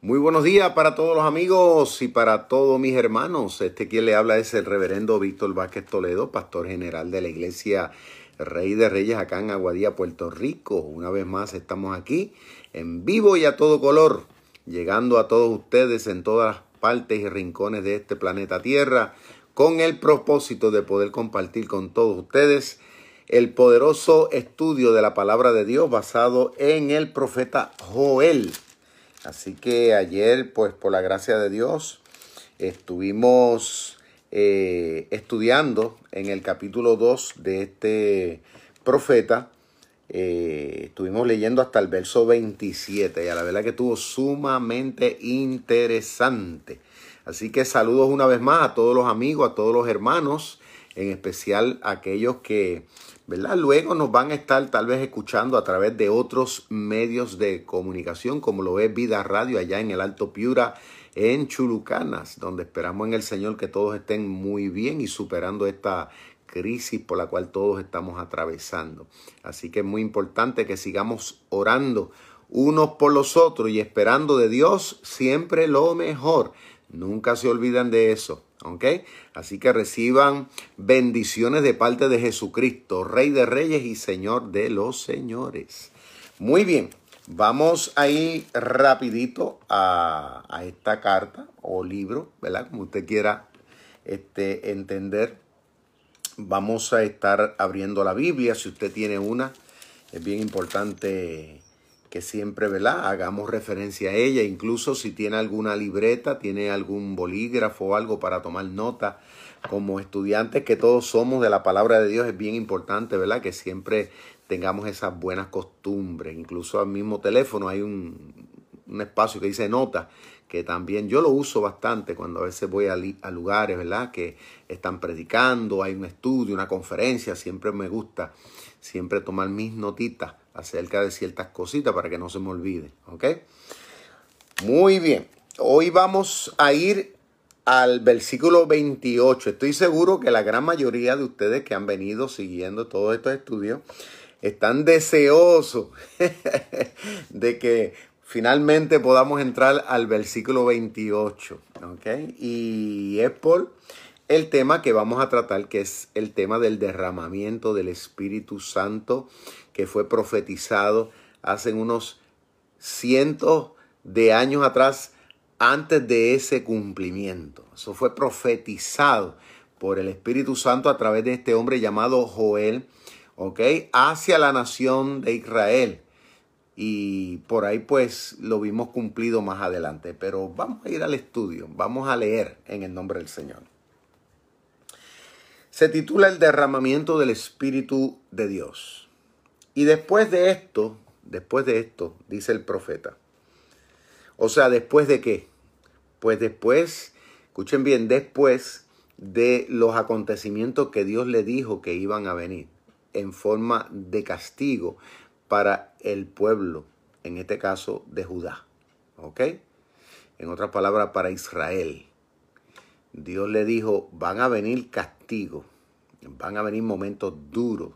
Muy buenos días para todos los amigos y para todos mis hermanos. Este quien le habla es el reverendo Víctor Vázquez Toledo, pastor general de la iglesia Rey de Reyes acá en Aguadía, Puerto Rico. Una vez más estamos aquí en vivo y a todo color, llegando a todos ustedes en todas las partes y rincones de este planeta Tierra con el propósito de poder compartir con todos ustedes el poderoso estudio de la palabra de Dios basado en el profeta Joel. Así que ayer, pues por la gracia de Dios, estuvimos eh, estudiando en el capítulo 2 de este profeta. Eh, estuvimos leyendo hasta el verso 27 y a la verdad que estuvo sumamente interesante. Así que saludos una vez más a todos los amigos, a todos los hermanos, en especial a aquellos que Luego nos van a estar tal vez escuchando a través de otros medios de comunicación, como lo es Vida Radio allá en el Alto Piura, en Chulucanas, donde esperamos en el Señor que todos estén muy bien y superando esta crisis por la cual todos estamos atravesando. Así que es muy importante que sigamos orando unos por los otros y esperando de Dios siempre lo mejor. Nunca se olvidan de eso. ¿Ok? Así que reciban bendiciones de parte de Jesucristo, Rey de Reyes y Señor de los Señores. Muy bien, vamos a ir rapidito a, esta carta o libro, ¿verdad? Como usted quiera este, entender. Vamos a estar abriendo la Biblia. Si usted tiene una, es bien importante siempre, ¿verdad? Hagamos referencia a ella, incluso si tiene alguna libreta, tiene algún bolígrafo o algo para tomar nota. Como estudiantes que todos somos de la palabra de Dios, es bien importante, ¿verdad? Que siempre tengamos esas buenas costumbres. Incluso al mismo teléfono hay un, un espacio que dice nota, que también yo lo uso bastante cuando a veces voy a, a, lugares, ¿verdad? Que están predicando, hay un estudio, una conferencia, siempre me gusta siempre tomar mis notitas acerca de ciertas cositas para que no se me olvide. ¿Ok? Muy bien. Hoy vamos a ir al versículo 28. Estoy seguro que la gran mayoría de ustedes que han venido siguiendo todos estos estudios están deseosos de que finalmente podamos entrar al versículo 28. ¿Ok? Y es por el tema que vamos a tratar, que es el tema del derramamiento del Espíritu Santo que fue profetizado hace unos cientos de años atrás antes de ese cumplimiento. Eso fue profetizado por el Espíritu Santo a través de este hombre llamado Joel. Hacia la nación de Israel. Y por ahí pues lo vimos cumplido más adelante. Pero vamos a ir al estudio, vamos a leer en el nombre del Señor. Se titula El derramamiento del Espíritu de Dios. Y después de esto, después de esto, dice el profeta. O sea, después de qué? Pues después, escuchen bien, después de los acontecimientos que Dios le dijo que iban a venir en forma de castigo para el pueblo, en este caso de Judá. ¿Ok? En otras palabras, para Israel. Dios le dijo, van a venir castigos, van a venir momentos duros,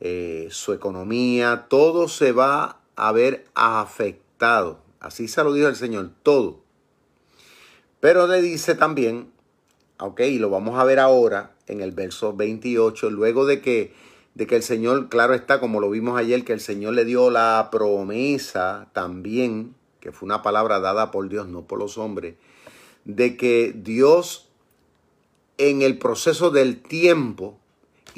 eh, su economía, todo se va a ver afectado. Así se lo dijo el Señor, todo. Pero le dice también, ok, y lo vamos a ver ahora en el verso 28, luego de que, de que el Señor, claro está, como lo vimos ayer, que el Señor le dio la promesa también, que fue una palabra dada por Dios, no por los hombres, de que Dios en el proceso del tiempo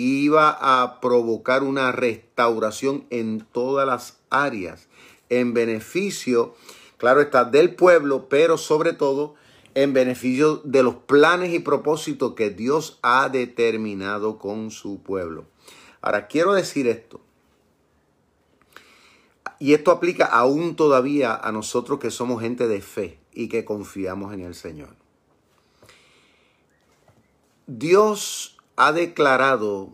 iba a provocar una restauración en todas las áreas, en beneficio, claro está, del pueblo, pero sobre todo en beneficio de los planes y propósitos que Dios ha determinado con su pueblo. Ahora, quiero decir esto, y esto aplica aún todavía a nosotros que somos gente de fe y que confiamos en el Señor. Dios ha declarado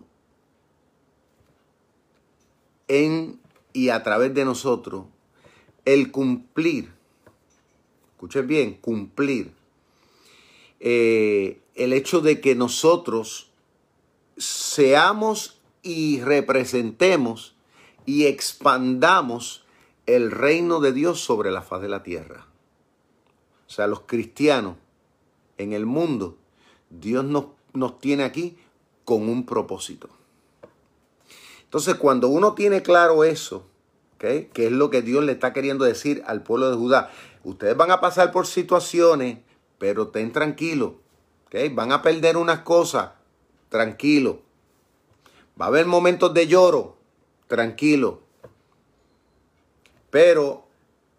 en y a través de nosotros el cumplir, escuchen bien, cumplir eh, el hecho de que nosotros seamos y representemos y expandamos el reino de Dios sobre la faz de la tierra. o sea, los cristianos en el mundo, Dios nos, nos tiene aquí con un propósito. Entonces, cuando uno tiene claro eso, que es lo que Dios le está queriendo decir al pueblo de Judá, ustedes van a pasar por situaciones, pero estén tranquilos, ¿okay? van a perder unas cosas, tranquilo. Va a haber momentos de lloro, tranquilo. Pero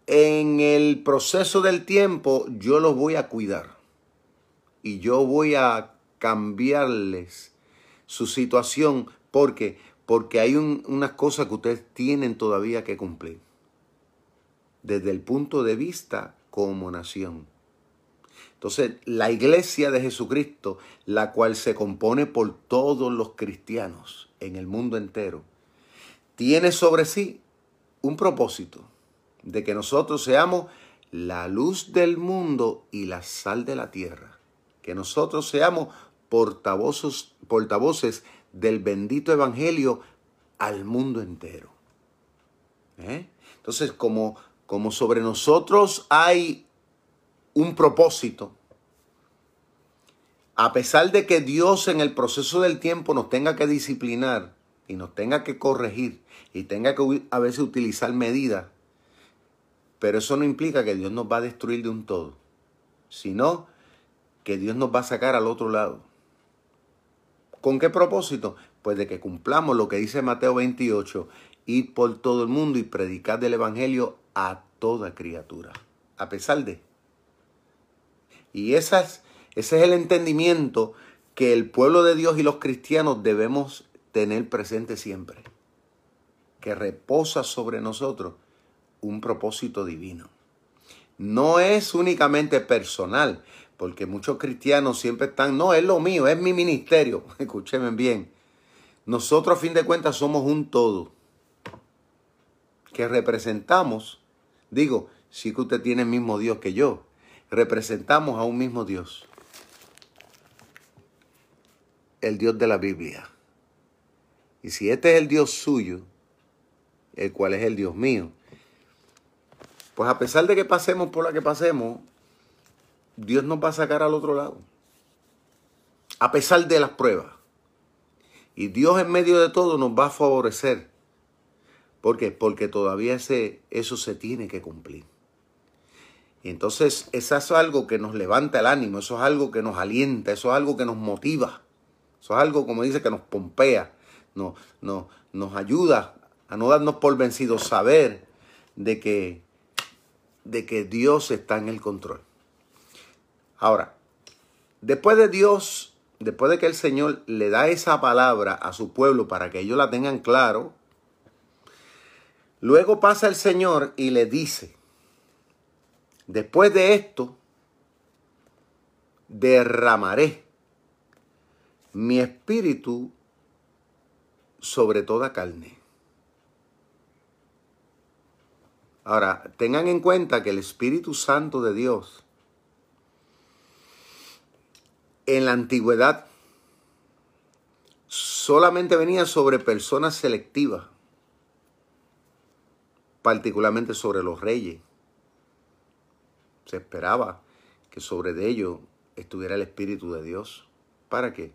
en el proceso del tiempo yo los voy a cuidar y yo voy a cambiarles su situación porque porque hay unas cosas que ustedes tienen todavía que cumplir desde el punto de vista como nación. Entonces, la iglesia de Jesucristo, la cual se compone por todos los cristianos en el mundo entero, tiene sobre sí un propósito de que nosotros seamos la luz del mundo y la sal de la tierra. Que nosotros seamos portavoces, portavoces del bendito evangelio al mundo entero. ¿Eh? Entonces, como, como sobre nosotros hay un propósito, a pesar de que Dios en el proceso del tiempo nos tenga que disciplinar y nos tenga que corregir y tenga que a veces utilizar medidas, pero eso no implica que Dios nos va a destruir de un todo, sino que Dios nos va a sacar al otro lado. ¿Con qué propósito? Pues de que cumplamos lo que dice Mateo 28, ir por todo el mundo y predicar del Evangelio a toda criatura, a pesar de. Y esas, ese es el entendimiento que el pueblo de Dios y los cristianos debemos tener presente siempre, que reposa sobre nosotros un propósito divino. No es únicamente personal, porque muchos cristianos siempre están, no, es lo mío, es mi ministerio. Escúcheme bien. Nosotros a fin de cuentas somos un todo que representamos, digo, sí que usted tiene el mismo Dios que yo, representamos a un mismo Dios, el Dios de la Biblia. Y si este es el Dios suyo, el cual es el Dios mío, pues a pesar de que pasemos por la que pasemos, Dios nos va a sacar al otro lado. A pesar de las pruebas. Y Dios en medio de todo nos va a favorecer. ¿Por qué? Porque todavía ese, eso se tiene que cumplir. Y entonces eso es algo que nos levanta el ánimo, eso es algo que nos alienta, eso es algo que nos motiva. Eso es algo, como dice, que nos pompea, nos, nos, nos ayuda a no darnos por vencidos, saber de que, de que Dios está en el control. Ahora, después de Dios, después de que el Señor le da esa palabra a su pueblo para que ellos la tengan claro, luego pasa el Señor y le dice, después de esto, derramaré mi espíritu sobre toda carne. Ahora, tengan en cuenta que el Espíritu Santo de Dios en la antigüedad solamente venía sobre personas selectivas, particularmente sobre los reyes. Se esperaba que sobre de ellos estuviera el Espíritu de Dios. ¿Para qué?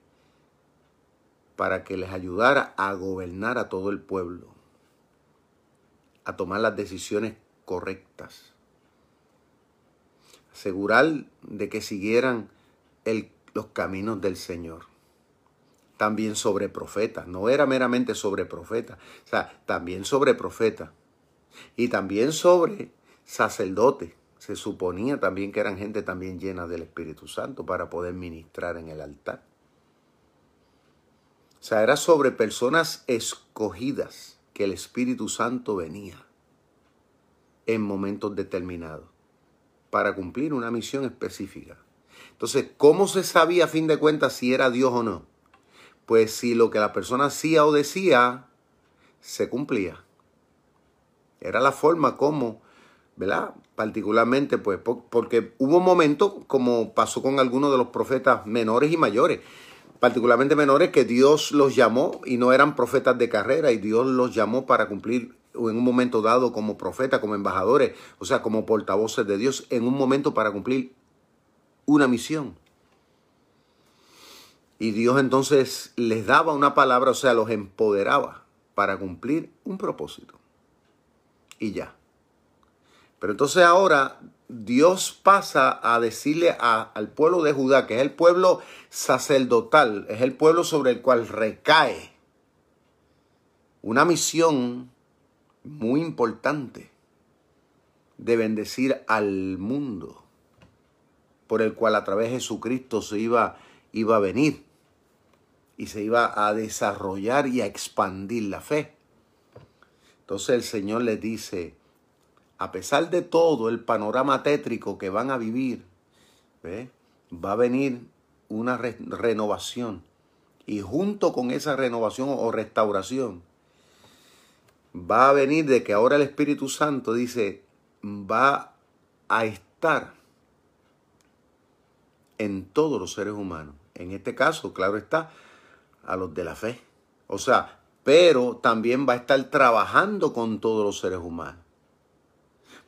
Para que les ayudara a gobernar a todo el pueblo, a tomar las decisiones correctas, asegurar de que siguieran el los caminos del Señor. También sobre profetas, no era meramente sobre profetas, o sea, también sobre profetas. Y también sobre sacerdotes. Se suponía también que eran gente también llena del Espíritu Santo para poder ministrar en el altar. O sea, era sobre personas escogidas que el Espíritu Santo venía en momentos determinados para cumplir una misión específica. Entonces, ¿cómo se sabía a fin de cuentas si era Dios o no? Pues si lo que la persona hacía o decía se cumplía. Era la forma como, ¿verdad? Particularmente, pues, porque hubo momentos, como pasó con algunos de los profetas menores y mayores, particularmente menores, que Dios los llamó y no eran profetas de carrera, y Dios los llamó para cumplir en un momento dado como profeta, como embajadores, o sea, como portavoces de Dios, en un momento para cumplir una misión. Y Dios entonces les daba una palabra, o sea, los empoderaba para cumplir un propósito. Y ya. Pero entonces ahora Dios pasa a decirle al pueblo de Judá, que es el pueblo sacerdotal, es el pueblo sobre el cual recae una misión muy importante de bendecir al mundo, por el cual a través de Jesucristo se iba, iba a venir y se iba a desarrollar y a expandir la fe. Entonces el Señor les dice, a pesar de todo el panorama tétrico que van a vivir, va a venir una renovación. Y junto con esa renovación o restauración, va a venir de que ahora el Espíritu Santo dice, va a estar en todos los seres humanos. En este caso, claro está, a los de la fe. O sea, pero también va a estar trabajando con todos los seres humanos.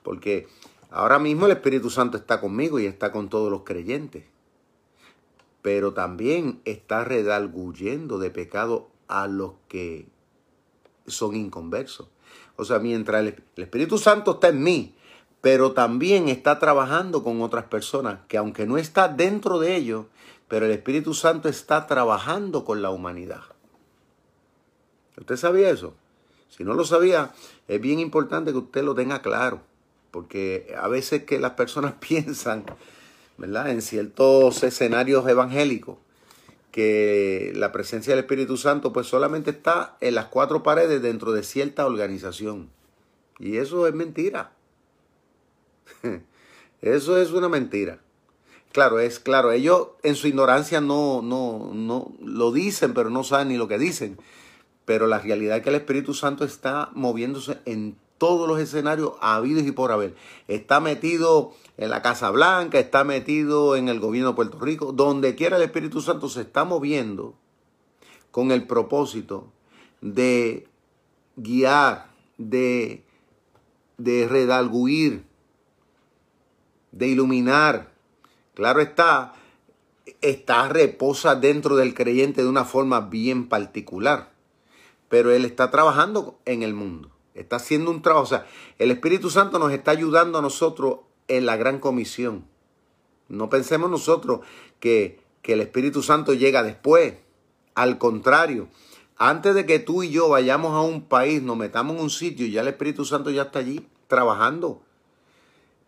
Porque ahora mismo el Espíritu Santo está conmigo y está con todos los creyentes. Pero también está redalguyendo de pecado a los que son inconversos. O sea, mientras el, Espíritu Santo está en mí, pero también está trabajando con otras personas que aunque no está dentro de ellos, pero el Espíritu Santo está trabajando con la humanidad. ¿Usted sabía eso? Si no lo sabía, es bien importante que usted lo tenga claro, porque a veces que las personas piensan, ¿verdad? En ciertos escenarios evangélicos, que la presencia del Espíritu Santo pues solamente está en las cuatro paredes dentro de cierta organización. Y eso es mentira. Eso es una mentira. Claro, es claro, ellos en su ignorancia no, no, no lo dicen, pero no saben ni lo que dicen. Pero la realidad es que el Espíritu Santo está moviéndose en todos los escenarios habidos y por haber. Está metido en la Casa Blanca, está metido en el gobierno de Puerto Rico, donde quiera el Espíritu Santo se está moviendo con el propósito de guiar, de, de redalguir, de iluminar. Claro está, está reposa dentro del creyente de una forma bien particular, pero él está trabajando en el mundo. Está haciendo un trabajo. O sea, el Espíritu Santo nos está ayudando a nosotros en la gran comisión. No pensemos nosotros que, que el Espíritu Santo llega después. Al contrario, antes de que tú y yo vayamos a un país, nos metamos en un sitio, ya el Espíritu Santo ya está allí trabajando,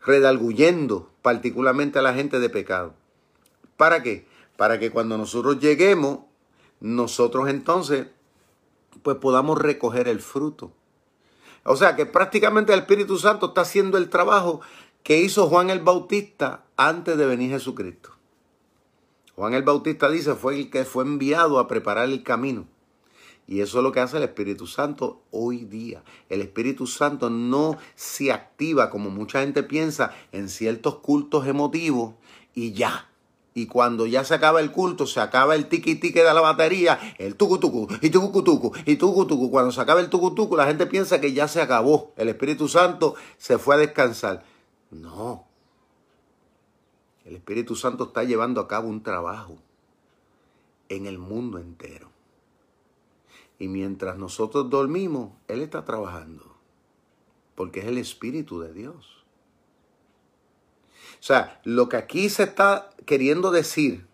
redalguyendo particularmente a la gente de pecado. ¿Para qué? Para que cuando nosotros lleguemos, nosotros entonces pues podamos recoger el fruto. O sea que prácticamente el Espíritu Santo está haciendo el trabajo que hizo Juan el Bautista antes de venir Jesucristo. Juan el Bautista dice fue el que fue enviado a preparar el camino. Y eso es lo que hace el Espíritu Santo hoy día. El Espíritu Santo no se activa como mucha gente piensa en ciertos cultos emotivos y ya. Y cuando ya se acaba el culto, se acaba el tiqui tiqui de la batería, el tucu tucu, y tucu tucu, y tucu tucu. Cuando se acaba el tucu tucu, la gente piensa que ya se acabó. El Espíritu Santo se fue a descansar. No. El Espíritu Santo está llevando a cabo un trabajo en el mundo entero. Y mientras nosotros dormimos, Él está trabajando. Porque es el Espíritu de Dios. O sea, lo que aquí se está queriendo decir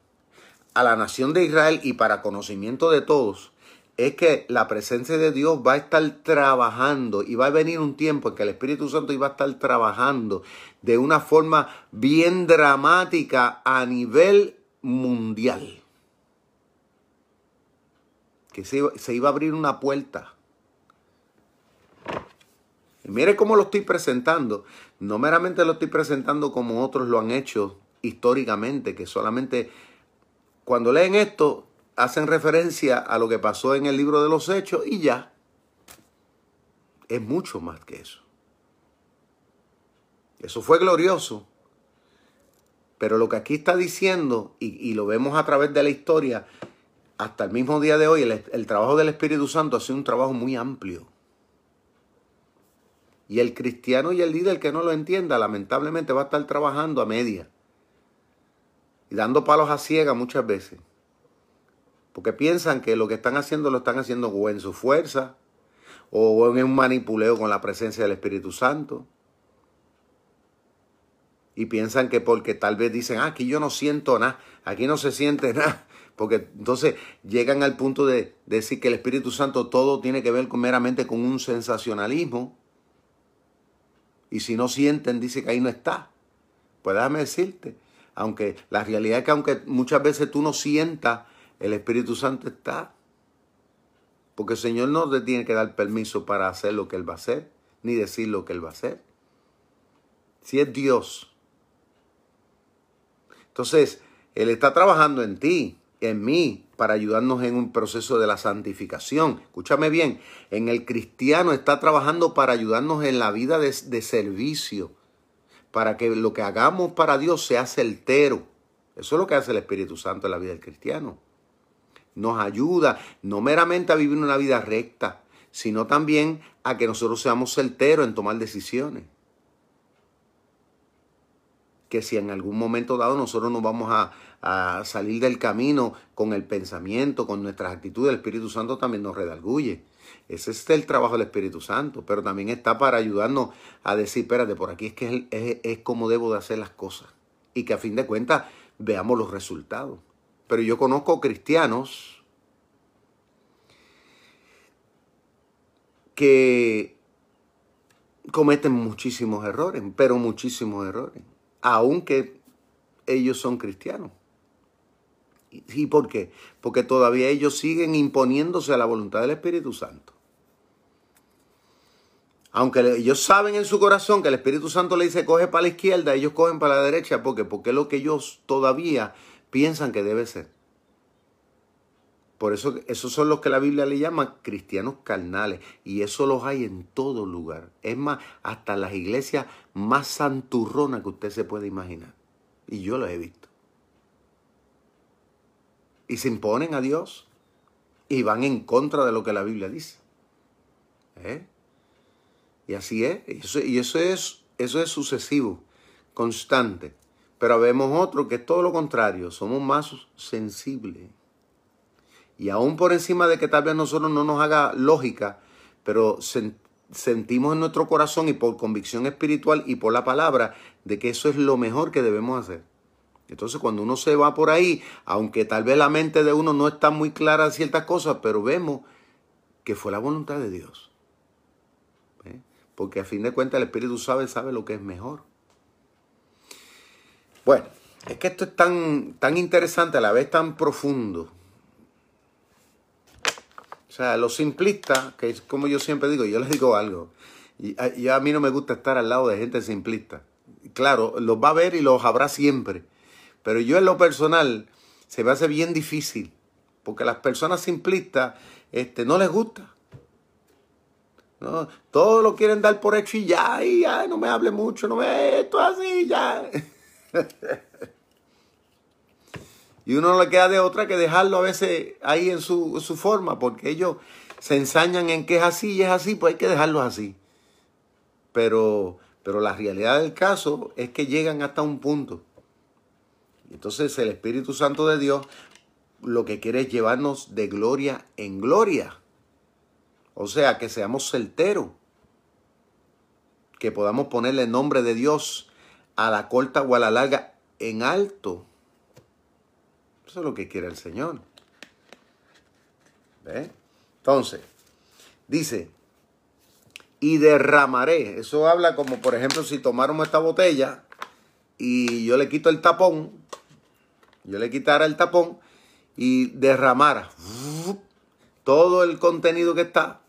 a la nación de Israel y para conocimiento de todos es que la presencia de Dios va a estar trabajando y va a venir un tiempo en que el Espíritu Santo iba a estar trabajando de una forma bien dramática a nivel mundial. Que se, se iba a abrir una puerta y mire cómo lo estoy presentando. No meramente lo estoy presentando como otros lo han hecho históricamente, que solamente cuando leen esto hacen referencia a lo que pasó en el libro de los hechos y ya. Es mucho más que eso. Eso fue glorioso. Pero lo que aquí está diciendo, y, lo vemos a través de la historia, hasta el mismo día de hoy, el, trabajo del Espíritu Santo ha sido un trabajo muy amplio Y el cristiano y el líder que no lo entienda, lamentablemente va a estar trabajando a media. Y dando palos a ciega muchas veces. Porque piensan que lo que están haciendo lo están haciendo o en su fuerza, o en un manipuleo con la presencia del Espíritu Santo. Y piensan que porque tal vez dicen, ah, aquí yo no siento nada, aquí no se siente nada. Porque entonces llegan al punto de decir que el Espíritu Santo todo tiene que ver meramente con un sensacionalismo. Y si no sienten, dice que ahí no está. Pues déjame decirte, aunque la realidad es que aunque muchas veces tú no sientas, el Espíritu Santo está. Porque el Señor no te tiene que dar permiso para hacer lo que Él va a hacer, ni decir lo que Él va a hacer. Si es Dios. Entonces, Él está trabajando en ti, en mí, para ayudarnos en un proceso de la santificación. Escúchame bien, en el cristiano está trabajando para ayudarnos en la vida de, servicio, para que lo que hagamos para Dios sea certero. Eso es lo que hace el Espíritu Santo en la vida del cristiano nos ayuda no meramente a vivir una vida recta, sino también a que nosotros seamos certeros en tomar decisiones. Que si en algún momento dado nosotros nos vamos a, salir del camino con el pensamiento, con nuestras actitudes, el Espíritu Santo también nos redalguye. Ese es el trabajo del Espíritu Santo, pero también está para ayudarnos a decir, espérate, por aquí es que es, es como debo de hacer las cosas. Y que a fin de cuentas veamos los resultados. Pero yo conozco cristianos que cometen muchísimos errores, pero muchísimos errores, aunque ellos son cristianos. ¿Y por qué? Porque todavía ellos siguen imponiéndose a la voluntad del Espíritu Santo. Aunque ellos saben en su corazón que el Espíritu Santo le dice coge para la izquierda, ellos cogen para la derecha. ¿Por qué? Porque es lo que ellos todavía piensan que debe ser. Por eso esos son los que la Biblia le llama cristianos carnales. Y eso los hay en todo lugar. Es más, hasta las iglesias más santurronas que usted se puede imaginar. Y yo los he visto. Y se imponen a Dios. Y van en contra de lo que la Biblia dice. ¿Eh? Y así es. y eso es, eso es sucesivo, constante. Pero vemos otro que es todo lo contrario, somos más sensibles. Y aún por encima de que tal vez nosotros no nos haga lógica, pero sentimos en nuestro corazón y por convicción espiritual y por la palabra de que eso es lo mejor que debemos hacer. Entonces cuando uno se va por ahí, aunque tal vez la mente de uno no está muy clara de ciertas cosas, pero vemos que fue la voluntad de Dios. ¿Eh? Porque a fin de cuentas el Espíritu sabe, sabe lo que es mejor. Bueno, es que esto es tan, tan interesante, a la vez tan profundo. O sea, los simplistas, que es como yo siempre digo, yo les digo algo, y a, a mí no me gusta estar al lado de gente simplista. Claro, los va a ver y los habrá siempre. Pero yo en lo personal se me hace bien difícil, porque a las personas simplistas este, no les gusta. ¿no? Todo lo quieren dar por hecho y ya, y ya, no me hable mucho, no me, esto así, ya. y uno no le queda de otra que dejarlo a veces ahí en su, forma, porque ellos se ensañan en que es así y es así, pues hay que dejarlo así. Pero, pero la realidad del caso es que llegan hasta un punto. Entonces el Espíritu Santo de Dios lo que quiere es llevarnos de gloria en gloria. O sea, que seamos certeros. Que podamos ponerle el nombre de Dios a la corta o a la larga en alto. Eso es lo que quiere el Señor. ¿Ve? Entonces, dice, y derramaré. Eso habla como, por ejemplo, si tomáramos esta botella y yo le quito el tapón, yo le quitara el tapón y derramara todo el contenido que está,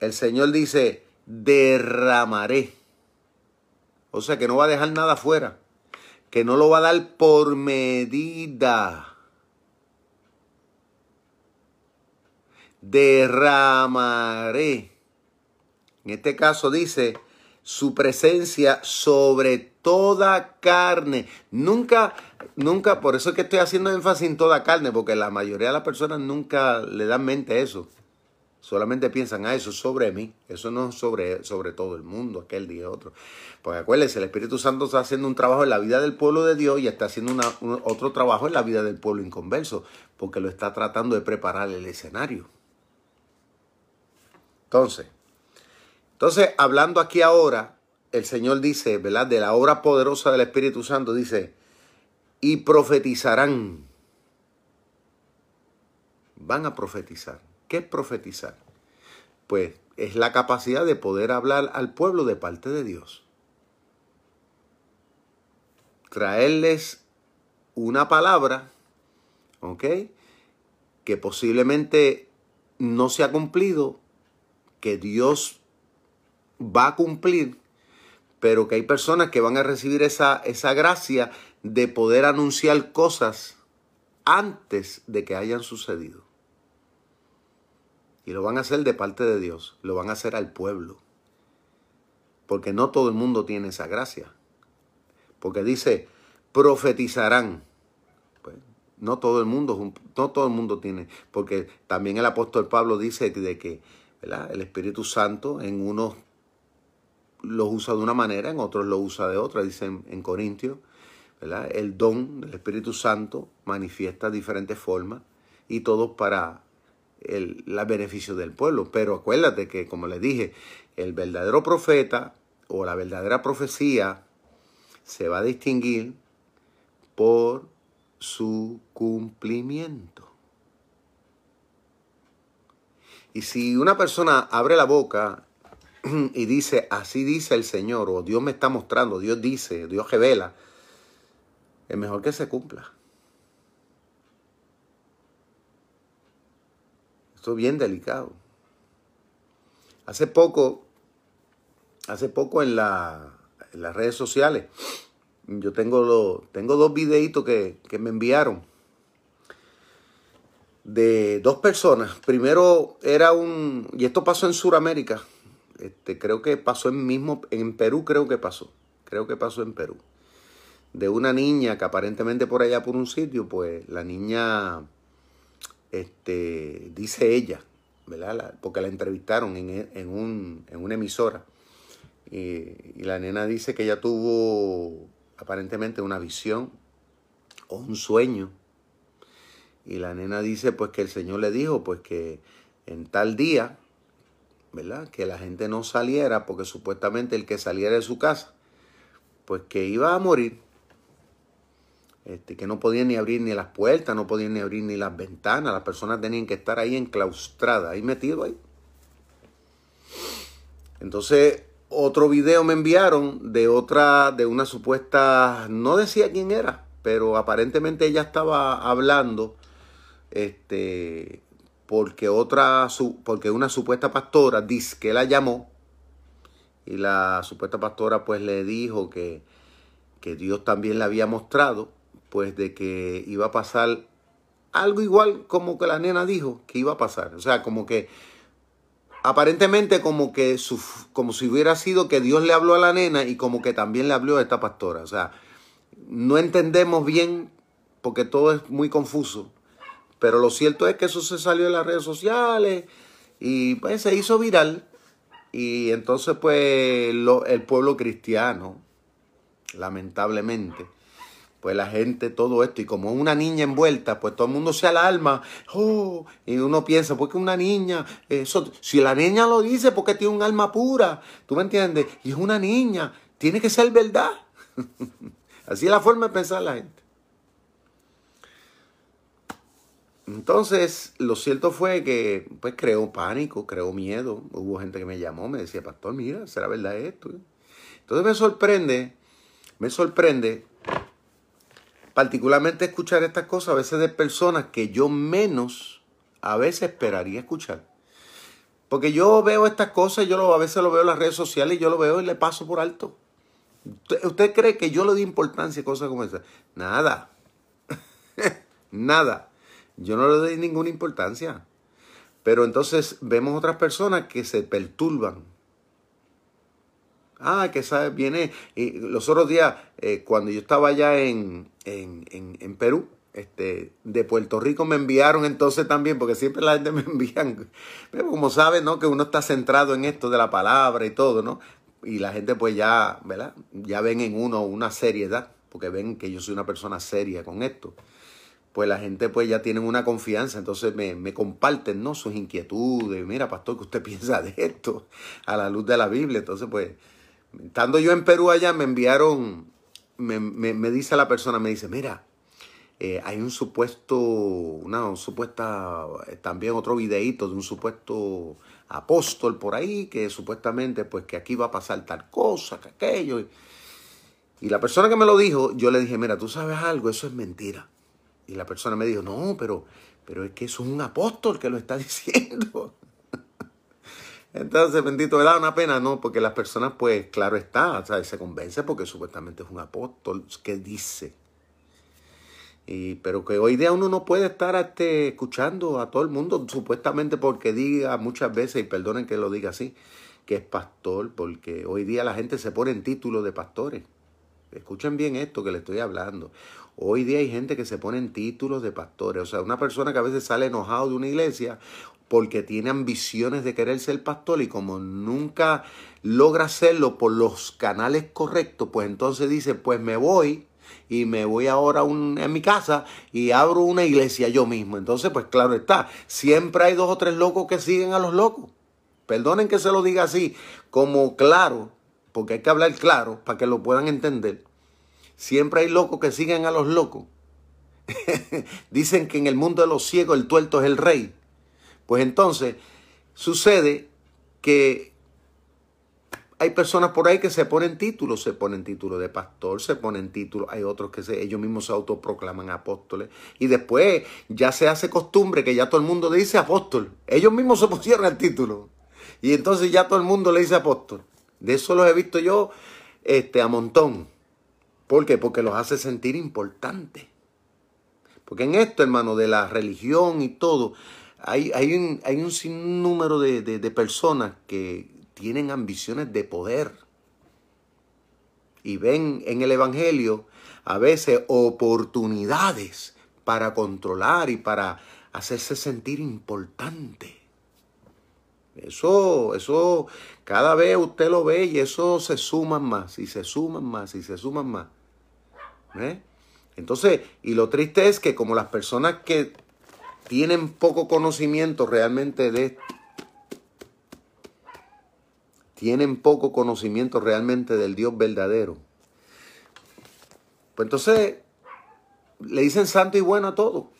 el Señor dice, derramaré. O sea que no va a dejar nada afuera. Que no lo va a dar por medida. Derramaré. En este caso dice su presencia sobre toda carne. Nunca, nunca, por eso es que estoy haciendo énfasis en toda carne, porque la mayoría de las personas nunca le dan mente a eso. Solamente piensan, ah, eso es sobre mí. Eso no es sobre, sobre todo el mundo, aquel día otro. Porque acuérdense, el Espíritu Santo está haciendo un trabajo en la vida del pueblo de Dios y está haciendo otro trabajo en la vida del pueblo inconverso, porque lo está tratando de preparar el escenario. Entonces, entonces, hablando aquí ahora, el Señor dice, ¿verdad? De la obra poderosa del Espíritu Santo, dice, y profetizarán. Van a profetizar. ¿Qué es profetizar? Pues es la capacidad de poder hablar al pueblo de parte de Dios. Traerles una palabra, ¿ok? Que posiblemente no se ha cumplido, que Dios va a cumplir, pero que hay personas que van a recibir esa, esa gracia de poder anunciar cosas antes de que hayan sucedido. Y lo van a hacer de parte de Dios, lo van a hacer al pueblo. Porque no todo el mundo tiene esa gracia. Porque dice, profetizarán. Pues, no todo el mundo, no todo el mundo tiene. Porque también el apóstol Pablo dice de que el Espíritu Santo en unos lo usa de una manera, en otros lo usa de otra, dicen en Corintios. El don del Espíritu Santo manifiesta diferentes formas y todo para el beneficio del pueblo. Pero acuérdate que, como les dije, el verdadero profeta o la verdadera profecía se va a distinguir por su cumplimiento. Y si una persona abre la boca y dice, así dice el Señor, o Dios me está mostrando, Dios dice, Dios revela, es mejor que se cumpla. Esto es bien delicado. Hace poco, hace poco en, la, en las redes sociales, yo tengo, tengo dos videitos que, que me enviaron de dos personas. Primero era un, y esto pasó en Sudamérica, este, creo que pasó en mismo, en Perú creo que pasó, creo que pasó en Perú, de una niña que aparentemente por allá por un sitio, pues la niña, este, dice ella, ¿verdad? porque la entrevistaron en, en, un, en una emisora, y, y la nena dice que ella tuvo aparentemente una visión o un sueño, y la nena dice pues que el Señor le dijo pues que en tal día ¿verdad? Que la gente no saliera, porque supuestamente el que saliera de su casa, pues que iba a morir. Este, que no podían ni abrir ni las puertas, no podían ni abrir ni las ventanas, las personas tenían que estar ahí enclaustradas, ahí metido ahí. Entonces, otro video me enviaron de otra, de una supuesta, no decía quién era, pero aparentemente ella estaba hablando, este, porque otra porque una supuesta pastora dice que la llamó y la supuesta pastora pues le dijo que, que Dios también le había mostrado pues de que iba a pasar algo igual como que la nena dijo que iba a pasar. O sea, como que aparentemente como que su, como si hubiera sido que Dios le habló a la nena y como que también le habló a esta pastora. O sea, no entendemos bien porque todo es muy confuso. Pero lo cierto es que eso se salió en las redes sociales y pues se hizo viral. Y entonces pues el pueblo cristiano, lamentablemente, pues la gente, todo esto, y como una niña envuelta, pues todo el mundo se alarma, oh, y uno piensa, ¿por qué una niña? Eso, si la niña lo dice, porque tiene un alma pura, ¿tú me entiendes? Y es una niña, tiene que ser verdad. Así es la forma de pensar la gente. Entonces, lo cierto fue que pues creó pánico, creó miedo. Hubo gente que me llamó, me decía, pastor, mira, ¿será verdad esto? Entonces me sorprende, me sorprende particularmente escuchar estas cosas a veces de personas que yo menos a veces esperaría escuchar. Porque yo veo estas cosas, yo lo, a veces lo veo en las redes sociales yo lo veo y le paso por alto. ¿Usted, cree que yo le doy importancia a cosas como esas? Nada. Nada. Yo no le doy ninguna importancia. Pero entonces vemos otras personas que se perturban. Ah, que sabe, viene. Y los otros días, eh, cuando yo estaba allá en, en, en, Perú, este, de Puerto Rico me enviaron entonces también, porque siempre la gente me envían, pero como saben, ¿no? Que uno está centrado en esto de la palabra y todo, ¿no? Y la gente pues ya, ¿verdad? Ya ven en uno una seriedad, porque ven que yo soy una persona seria con esto. Pues la gente pues ya tiene una confianza, entonces me, me comparten, ¿no? Sus inquietudes, mira, pastor, ¿qué usted piensa de esto? A la luz de la Biblia. Entonces pues, estando yo en Perú allá, me enviaron, me, me, me dice la persona, me dice, mira, eh, hay un supuesto, una supuesta, eh, también otro videíto de un supuesto apóstol por ahí que supuestamente pues que aquí va a pasar tal cosa, que aquello. Y, la persona que me lo dijo, yo le dije, mira, tú sabes algo, eso es mentira. Y la persona me dijo, no, pero, pero es que eso es un apóstol que lo está diciendo. Entonces, bendito, da una pena, ¿no? Porque las personas, pues, claro está, sea, se convence porque supuestamente es un apóstol que dice. Y, pero que hoy día uno no puede estar este, escuchando a todo el mundo, supuestamente porque diga muchas veces, y perdonen que lo diga así, que es pastor, porque hoy día la gente se pone en título de pastores. Escuchen bien esto que le estoy hablando. Hoy día hay gente que se pone en títulos de pastores. O sea, una persona que a veces sale enojado de una iglesia porque tiene ambiciones de querer ser pastor y como nunca logra hacerlo por los canales correctos, pues entonces dice, pues me voy y me voy ahora a, mi casa y abro una iglesia yo mismo. Entonces, pues claro está, siempre hay dos o tres locos que siguen a los locos. Perdonen que se lo diga así, como claro, porque hay que hablar claro para que lo puedan entender. Siempre hay locos que siguen a los locos. Dicen que en el mundo de los ciegos el tuerto es el rey. Pues entonces sucede que hay personas por ahí que se ponen títulos, se ponen títulos de pastor, se ponen títulos, hay otros que se, ellos mismos se autoproclaman apóstoles. Y después ya se hace costumbre que ya todo el mundo le dice apóstol. Ellos mismos se pusieron el título. Y entonces ya todo el mundo le dice apóstol. De eso los he visto yo este, a montón. ¿Por qué? Porque los hace sentir importantes. Porque en esto, hermano, de la religión y todo, hay, hay, un, hay un sinnúmero de, de personas que tienen ambiciones de poder y ven en el Evangelio a veces oportunidades para controlar y para hacerse sentir importante. Eso, eso, cada vez usted lo ve y eso se suman más y se suman más y se suman más. ¿Eh? Entonces, y lo triste es que como las personas que tienen poco conocimiento realmente de, tienen poco conocimiento realmente del Dios verdadero. Pues entonces le dicen santo y bueno a todo.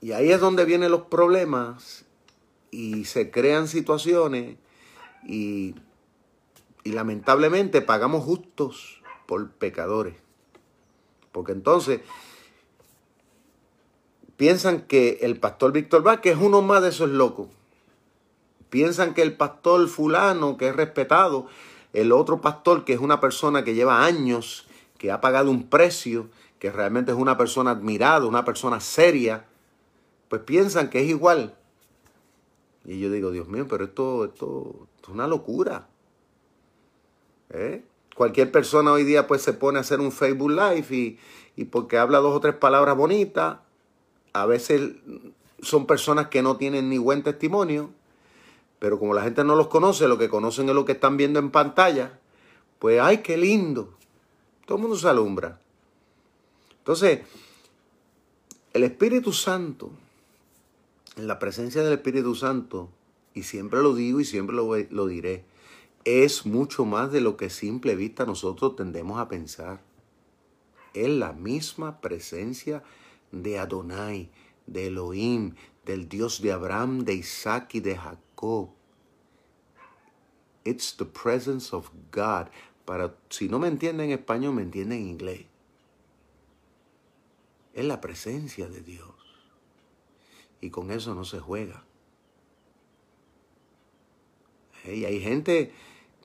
Y ahí es donde vienen los problemas y se crean situaciones y, y lamentablemente pagamos justos por pecadores. Porque entonces piensan que el pastor Víctor Vázquez es uno más de esos locos Piensan que el pastor fulano, que es respetado, el otro pastor, que es una persona que lleva años, que ha pagado un precio, que realmente es una persona admirada, una persona seria, pues piensan que es igual. Y yo digo, Dios mío, pero esto, esto, es una locura. ¿Eh? Cualquier persona hoy día pues se pone a hacer un Facebook Live y, y porque habla dos o tres palabras bonitas, a veces son personas que no tienen ni buen testimonio, pero como la gente no los conoce, lo que conocen es lo que están viendo en pantalla, pues ¡ay, qué lindo! Todo el mundo se alumbra. Entonces, el Espíritu Santo, en la presencia del Espíritu Santo, y siempre lo digo y siempre lo, lo diré, es mucho más de lo que simple vista nosotros tendemos a pensar. Es la misma presencia de Adonai, de Elohim, del Dios de Abraham, de Isaac y de Jacob. It's the presence of God. Para, si no me entienden en español, me entienden en inglés. Es la presencia de Dios. Y con eso no se juega. Y hay gente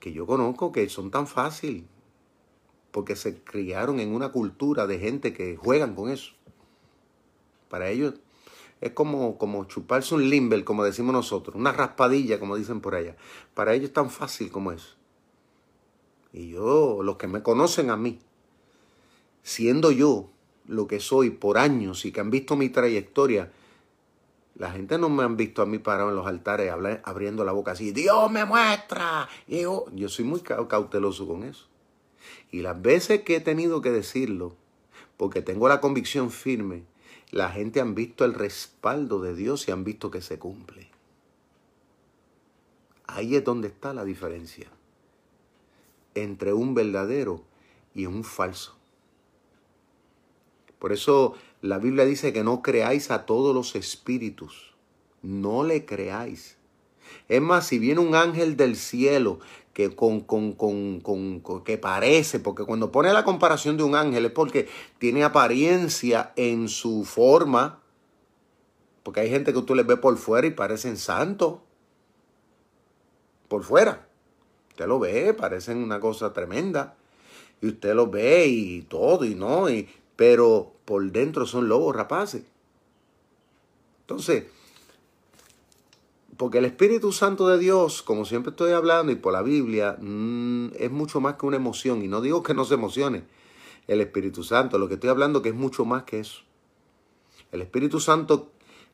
que yo conozco que son tan fácil porque se criaron en una cultura de gente que juegan con eso. Para ellos es como, como chuparse un limber, como decimos nosotros, una raspadilla, como dicen por allá. Para ellos es tan fácil como eso. Y yo, los que me conocen a mí, siendo yo lo que soy por años y que han visto mi trayectoria, la gente no me han visto a mí parado en los altares abriendo la boca así, Dios me muestra. yo, yo soy muy cauteloso con eso. Y las veces que he tenido que decirlo, porque tengo la convicción firme, la gente han visto el respaldo de Dios y han visto que se cumple. Ahí es donde está la diferencia entre un verdadero y un falso. Por eso la Biblia dice que no creáis a todos los espíritus. No le creáis. Es más, si viene un ángel del cielo que, con, con, con, que parece, porque cuando pone la comparación de un ángel es porque tiene apariencia en su forma, porque hay gente que tú les ve por fuera y parecen santos, por fuera. Usted lo ve, parecen una cosa tremenda. Y usted lo ve y todo, y no, y, pero por dentro son lobos rapaces. Entonces, porque el Espíritu Santo de Dios, como siempre estoy hablando y por la Biblia, mm, es mucho más que una emoción. Y no digo que no se emocione el Espíritu Santo, lo que estoy hablando que es mucho más que eso. El Espíritu Santo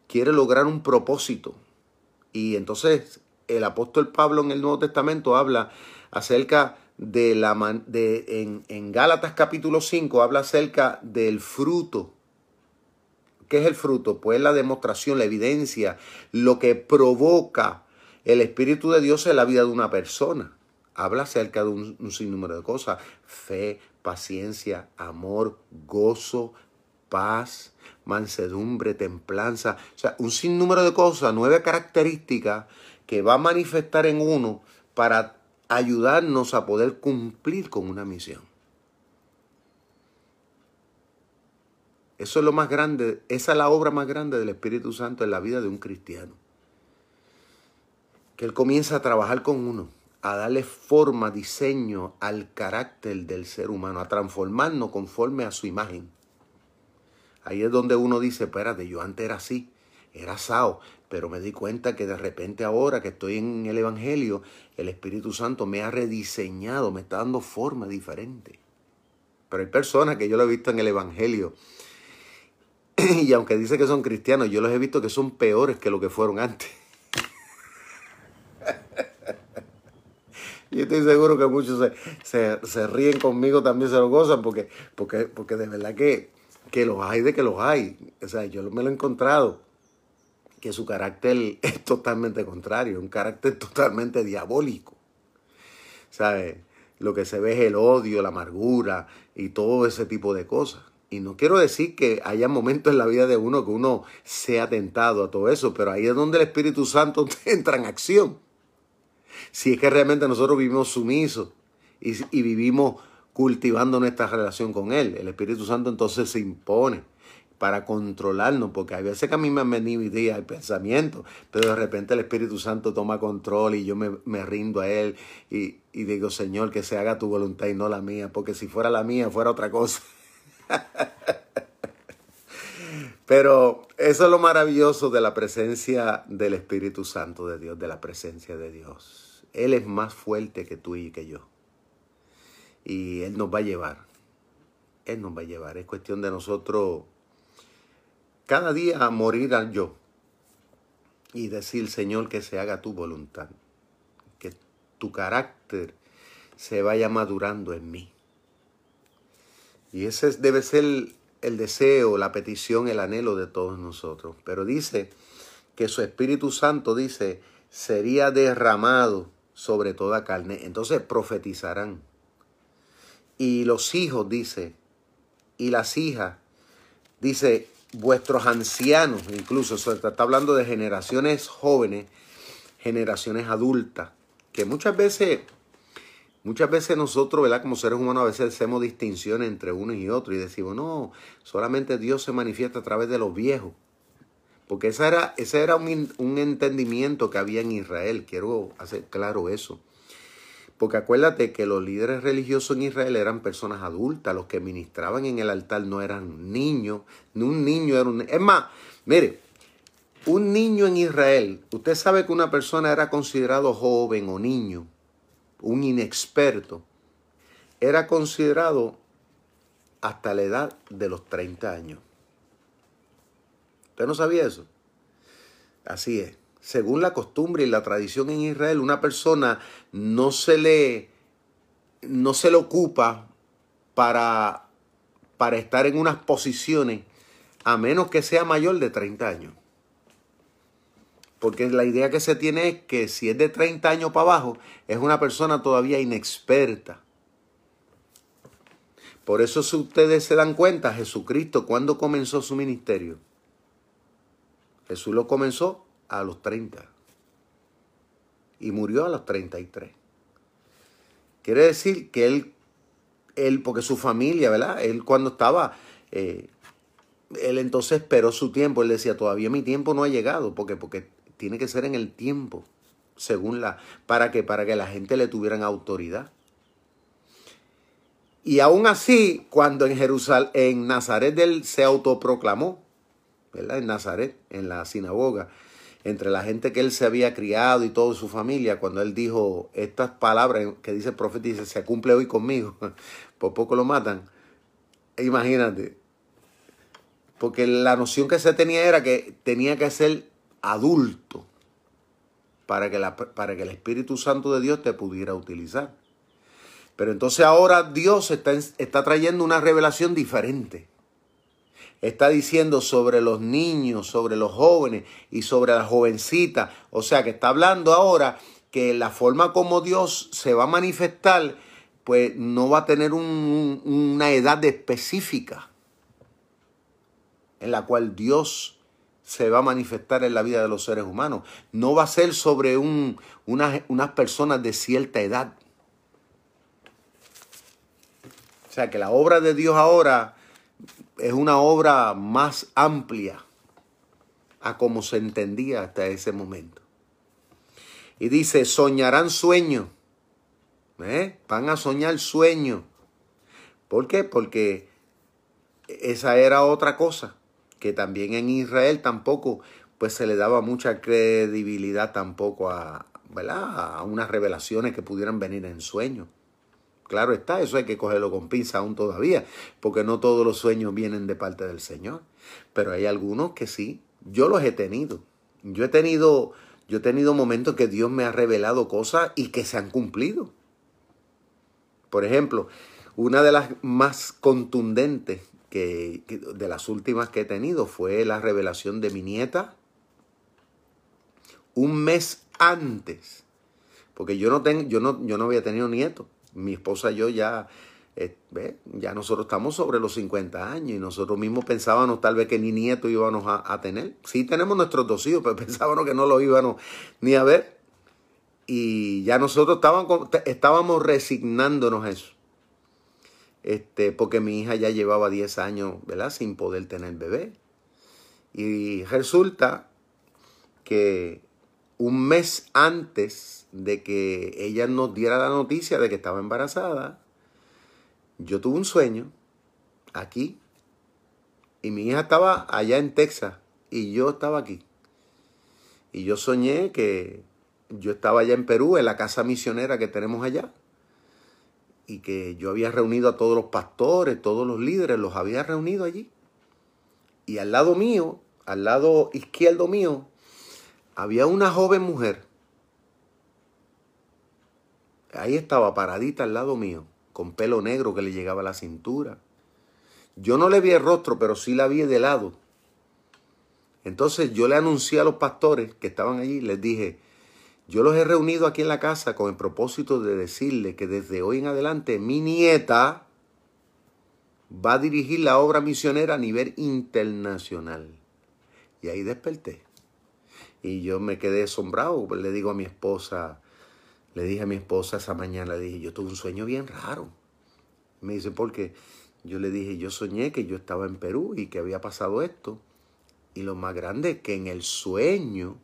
quiere lograr un propósito. Y entonces el apóstol Pablo en el Nuevo Testamento habla acerca de la de en, en Gálatas capítulo 5 habla acerca del fruto ¿Qué es el fruto? Pues la demostración, la evidencia, lo que provoca el Espíritu de Dios en la vida de una persona. Habla acerca de un, sinnúmero de cosas. Fe, paciencia, amor, gozo, paz, mansedumbre, templanza. O sea, un sinnúmero de cosas, nueve características que va a manifestar en uno para ayudarnos a poder cumplir con una misión. Eso es lo más grande, esa es la obra más grande del Espíritu Santo en la vida de un cristiano. Que Él comienza a trabajar con uno, a darle forma, diseño al carácter del ser humano, a transformarnos conforme a su imagen. Ahí es donde uno dice, espérate, yo antes era así, era sao, pero me di cuenta que de repente ahora que estoy en el Evangelio, el Espíritu Santo me ha rediseñado, me está dando forma diferente. Pero hay personas que yo lo he visto en el Evangelio, y aunque dice que son cristianos, yo los he visto que son peores que lo que fueron antes. Yo estoy seguro que muchos se, ríen conmigo, también se lo gozan, porque, porque, porque de verdad que, que los hay de que los hay. O sea, yo me lo he encontrado, que su carácter es totalmente contrario, un carácter totalmente diabólico. ¿Sabes? Lo que se ve es el odio, la amargura y todo ese tipo de cosas. Y no quiero decir que haya momentos en la vida de uno que uno sea tentado a todo eso, pero ahí es donde el Espíritu Santo entra en acción. Si es que realmente nosotros vivimos sumisos y, y vivimos cultivando nuestra relación con Él, el Espíritu Santo entonces se impone para controlarnos, porque hay veces que a mí me han venido ideas, el pensamiento, pero de repente el Espíritu Santo toma control y yo me, me rindo a Él y, y digo, Señor, que se haga tu voluntad y no la mía, porque si fuera la mía, fuera otra cosa. Pero eso es lo maravilloso de la presencia del Espíritu Santo de Dios, de la presencia de Dios. Él es más fuerte que tú y que yo. Y Él nos va a llevar. Él nos va a llevar. Es cuestión de nosotros cada día morir al yo y decir, Señor, que se haga tu voluntad. Que tu carácter se vaya madurando en mí. Y ese debe ser el, deseo, la petición, el anhelo de todos nosotros. Pero dice que su Espíritu Santo, dice, sería derramado sobre toda carne. Entonces profetizarán. Y los hijos, dice, y las hijas, dice, vuestros ancianos, incluso, está hablando de generaciones jóvenes, generaciones adultas, que muchas veces Muchas veces nosotros, ¿verdad? Como seres humanos, a veces hacemos distinciones entre uno y otro y decimos, no, solamente Dios se manifiesta a través de los viejos. Porque ese era, era un, un entendimiento que había en Israel. Quiero hacer claro eso. Porque acuérdate que los líderes religiosos en Israel eran personas adultas, los que ministraban en el altar no eran niños, ni un niño era un... Es más, mire, un niño en Israel, usted sabe que una persona era considerado joven o niño un inexperto, era considerado hasta la edad de los 30 años. ¿Usted no sabía eso? Así es. Según la costumbre y la tradición en Israel, una persona no se le, no se le ocupa para, para estar en unas posiciones a menos que sea mayor de 30 años. Porque la idea que se tiene es que si es de 30 años para abajo, es una persona todavía inexperta. Por eso si ustedes se dan cuenta, Jesucristo, cuando comenzó su ministerio? Jesús lo comenzó a los 30 y murió a los 33. Quiere decir que él, él porque su familia, ¿verdad? Él cuando estaba, eh, él entonces esperó su tiempo. Él decía, todavía mi tiempo no ha llegado, porque, porque tiene que ser en el tiempo, según la, para que, para que la gente le tuvieran autoridad. Y aún así, cuando en Jerusalén, en Nazaret él se autoproclamó, ¿verdad? En Nazaret, en la sinagoga, entre la gente que él se había criado y toda su familia, cuando él dijo estas palabras que dice el profeta, dice, se cumple hoy conmigo, por poco lo matan. Imagínate. Porque la noción que se tenía era que tenía que ser adulto para que, la, para que el Espíritu Santo de Dios te pudiera utilizar. Pero entonces ahora Dios está, está trayendo una revelación diferente está diciendo sobre los niños, sobre los jóvenes y sobre las jovencitas. O sea que está hablando ahora que la forma como Dios se va a manifestar, pues no va a tener una edad específica en la cual Dios se va a manifestar en la vida de los seres humanos. No va a ser sobre un, unas personas de cierta edad. O sea que la obra de Dios ahora es una obra más amplia a como se entendía hasta ese momento. Y dice, soñarán sueño. ¿Eh? Van a soñar sueño. ¿Por qué? Porque esa era otra cosa, que también en Israel tampoco pues se le daba mucha credibilidad tampoco a, ¿verdad? a unas revelaciones que pudieran venir en sueños. Claro está, eso hay que cogerlo con pinza aún todavía, porque no todos los sueños vienen de parte del Señor. Pero hay algunos que sí. Yo los he tenido. Yo he tenido, yo he tenido momentos que Dios me ha revelado cosas y que se han cumplido. Por ejemplo, una de las más contundentes que, de las últimas que he tenido fue la revelación de mi nieta un mes antes. Porque yo no, tengo, yo no, yo no había tenido nieto mi esposa y yo ya, eh, ya nosotros estamos sobre los 50 años y nosotros mismos pensábamos tal vez que ni nieto íbamos a, tener. Sí tenemos nuestros dos hijos, pero pensábamos que no lo íbamos ni a ver. Y ya nosotros estábamos, estábamos resignándonos a eso. Este, porque mi hija ya llevaba 10 años, ¿verdad? Sin poder tener bebé. Y resulta que un mes antes de que ella nos diera la noticia de que estaba embarazada, yo tuve un sueño aquí y mi hija estaba allá en Texas y yo estaba aquí. Y yo soñé que yo estaba allá en Perú, en la casa misionera que tenemos allá, y que yo había reunido a todos los pastores, todos los líderes, los había reunido allí. Y al lado mío, al lado izquierdo mío, había una joven mujer. Ahí estaba paradita al lado mío, con pelo negro que le llegaba a la cintura. Yo no le vi el rostro, pero sí la vi de lado. Entonces yo le anuncié a los pastores que estaban allí, les dije, yo los he reunido aquí en la casa con el propósito de decirle que desde hoy en adelante mi nieta va a dirigir la obra misionera a nivel internacional. Y ahí desperté. Y yo me quedé asombrado. Le digo a mi esposa, le dije a mi esposa esa mañana, le dije, yo tuve un sueño bien raro. Me dice, ¿por qué? Yo le dije, yo soñé que yo estaba en Perú y que había pasado esto. Y lo más grande es que en el sueño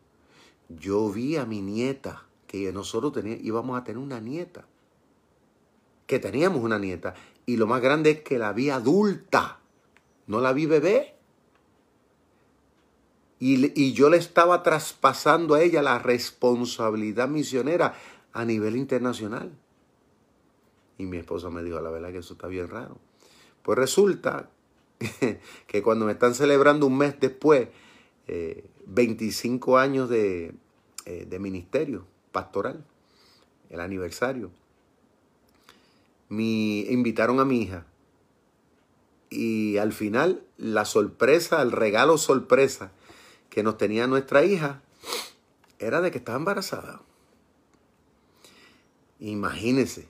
yo vi a mi nieta, que nosotros teníamos, íbamos a tener una nieta. Que teníamos una nieta. Y lo más grande es que la vi adulta. No la vi bebé. Y, yo le estaba traspasando a ella la responsabilidad misionera a nivel internacional. Y mi esposa me dijo, la verdad que eso está bien raro. Pues resulta que cuando me están celebrando un mes después, 25 eh, años de, eh, de ministerio pastoral, el aniversario, me invitaron a mi hija. Y al final, la sorpresa, el regalo sorpresa que nos tenía nuestra hija era de que estaba embarazada. Imagínense.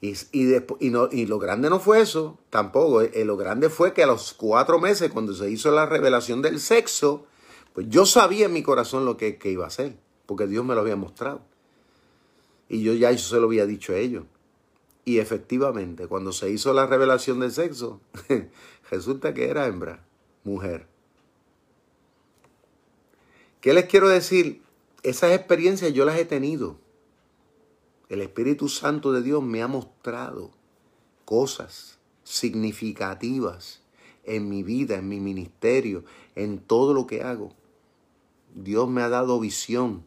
Y, y, no, y, lo grande no fue eso, tampoco. Eh, lo grande fue que a los cuatro meses, cuando se hizo la revelación del sexo, pues yo sabía en mi corazón lo que, que iba a hacer, porque Dios me lo había mostrado. Y yo ya eso se lo había dicho a ellos. Y efectivamente, cuando se hizo la revelación del sexo, resulta que era hembra, mujer. ¿Qué les quiero decir? Esas experiencias yo las he tenido. El Espíritu Santo de Dios me ha mostrado cosas significativas en mi vida, en mi ministerio, en todo lo que hago. Dios me ha dado visión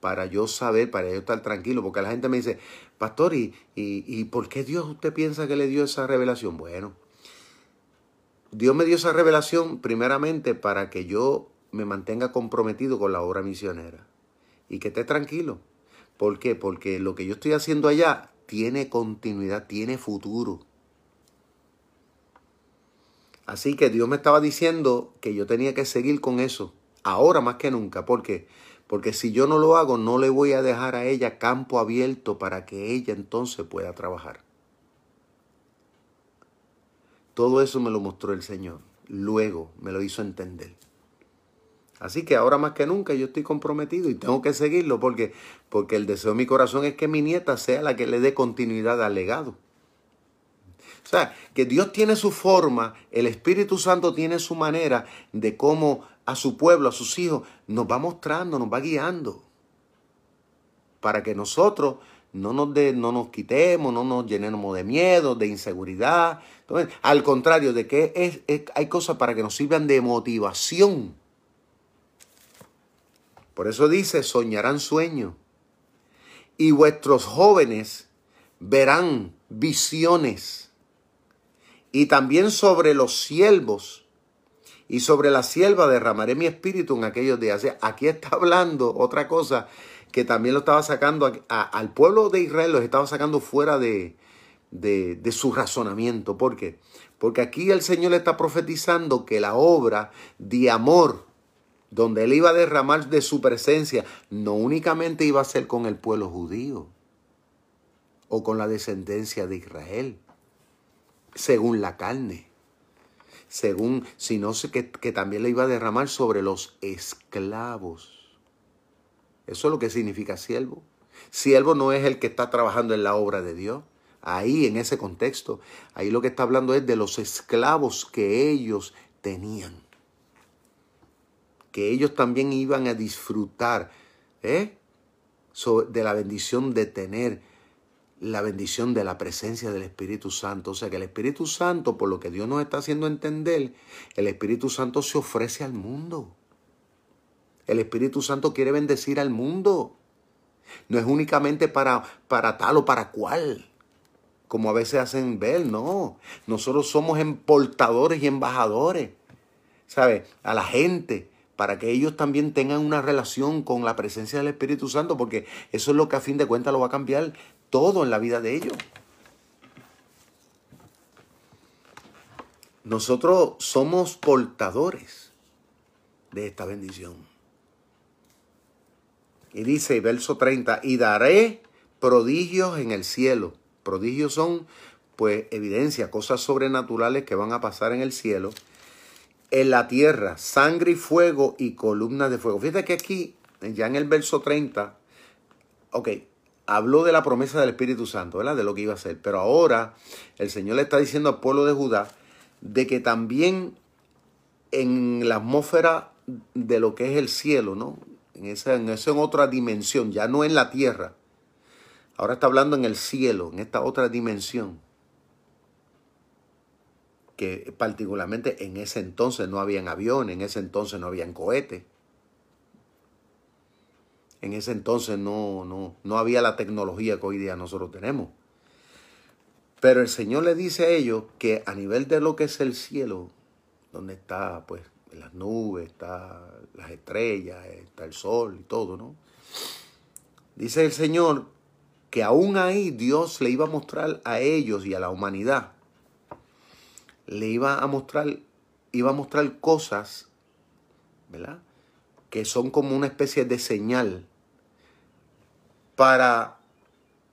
para yo saber, para yo estar tranquilo, porque la gente me dice, pastor, ¿y, y, por qué Dios usted piensa que le dio esa revelación? Bueno, Dios me dio esa revelación primeramente para que yo me mantenga comprometido con la obra misionera y que esté tranquilo. ¿Por qué? Porque lo que yo estoy haciendo allá tiene continuidad, tiene futuro. Así que Dios me estaba diciendo que yo tenía que seguir con eso, ahora más que nunca. ¿Por qué? Porque si yo no lo hago, no le voy a dejar a ella campo abierto para que ella entonces pueda trabajar. Todo eso me lo mostró el Señor. Luego me lo hizo entender. Así que ahora más que nunca yo estoy comprometido y tengo que seguirlo porque, porque el deseo de mi corazón es que mi nieta sea la que le dé continuidad al legado. O sea, que Dios tiene su forma, el Espíritu Santo tiene su manera de cómo a su pueblo, a sus hijos, nos va mostrando, nos va guiando. Para que nosotros no nos, de, no nos quitemos, no nos llenemos de miedo, de inseguridad. Al contrario, de que hay cosas para que nos sirvan de motivación. Por eso dice, soñarán sueños. Y vuestros jóvenes verán visiones. Y también sobre los siervos y sobre la sierva derramaré mi espíritu en aquellos días. aquí está hablando otra cosa que también lo estaba sacando al pueblo de Israel, los estaba sacando fuera de, de, su razonamiento. ¿Por qué? Porque aquí el Señor está profetizando que la obra de amor, donde Él iba a derramar de su presencia, no únicamente iba a ser con el pueblo judío o con la descendencia de Israel, según la carne según, sino que, que también le iba a derramar sobre los esclavos. Eso es lo que significa siervo. Siervo no es el que está trabajando en la obra de Dios. Ahí, en ese contexto, ahí lo que está hablando es de los esclavos que ellos tenían. Que ellos también iban a disfrutar ¿eh? de la bendición de tener la bendición de la presencia del Espíritu Santo. O sea que el Espíritu Santo, por lo que Dios nos está haciendo entender, el Espíritu Santo se ofrece al mundo. El Espíritu Santo quiere bendecir al mundo. No es únicamente para, para tal o para cual, como a veces hacen ver, no. Nosotros somos importadores y embajadores, ¿sabe? A la gente, para que ellos también tengan una relación con la presencia del Espíritu Santo, porque eso es lo que a fin de cuentas lo va a cambiar todo en la vida de ellos. Nosotros somos portadores de esta bendición. Y dice, verso 30, y daré prodigios en el cielo. Prodigios son, pues, evidencia, cosas sobrenaturales que van a pasar en el cielo. En la tierra, sangre y fuego y columnas de fuego. Fíjate que aquí, ya en el verso 30, ok, habló de la promesa del Espíritu Santo, ¿verdad? De lo que iba a hacer. Pero ahora el Señor le está diciendo al pueblo de Judá de que también en la atmósfera de lo que es el cielo, ¿no? En esa, en esa otra dimensión, ya no en la tierra. Ahora está hablando en el cielo, en esta otra dimensión. Que particularmente en ese entonces no habían aviones, en ese entonces no habían cohetes. En ese entonces no, no, no había la tecnología que hoy día nosotros tenemos. Pero el Señor le dice a ellos que a nivel de lo que es el cielo, donde está pues las nubes, está las estrellas, está el sol y todo, ¿no? Dice el Señor que aún ahí Dios le iba a mostrar a ellos y a la humanidad, le iba a mostrar, iba a mostrar cosas, ¿verdad? Que son como una especie de señal para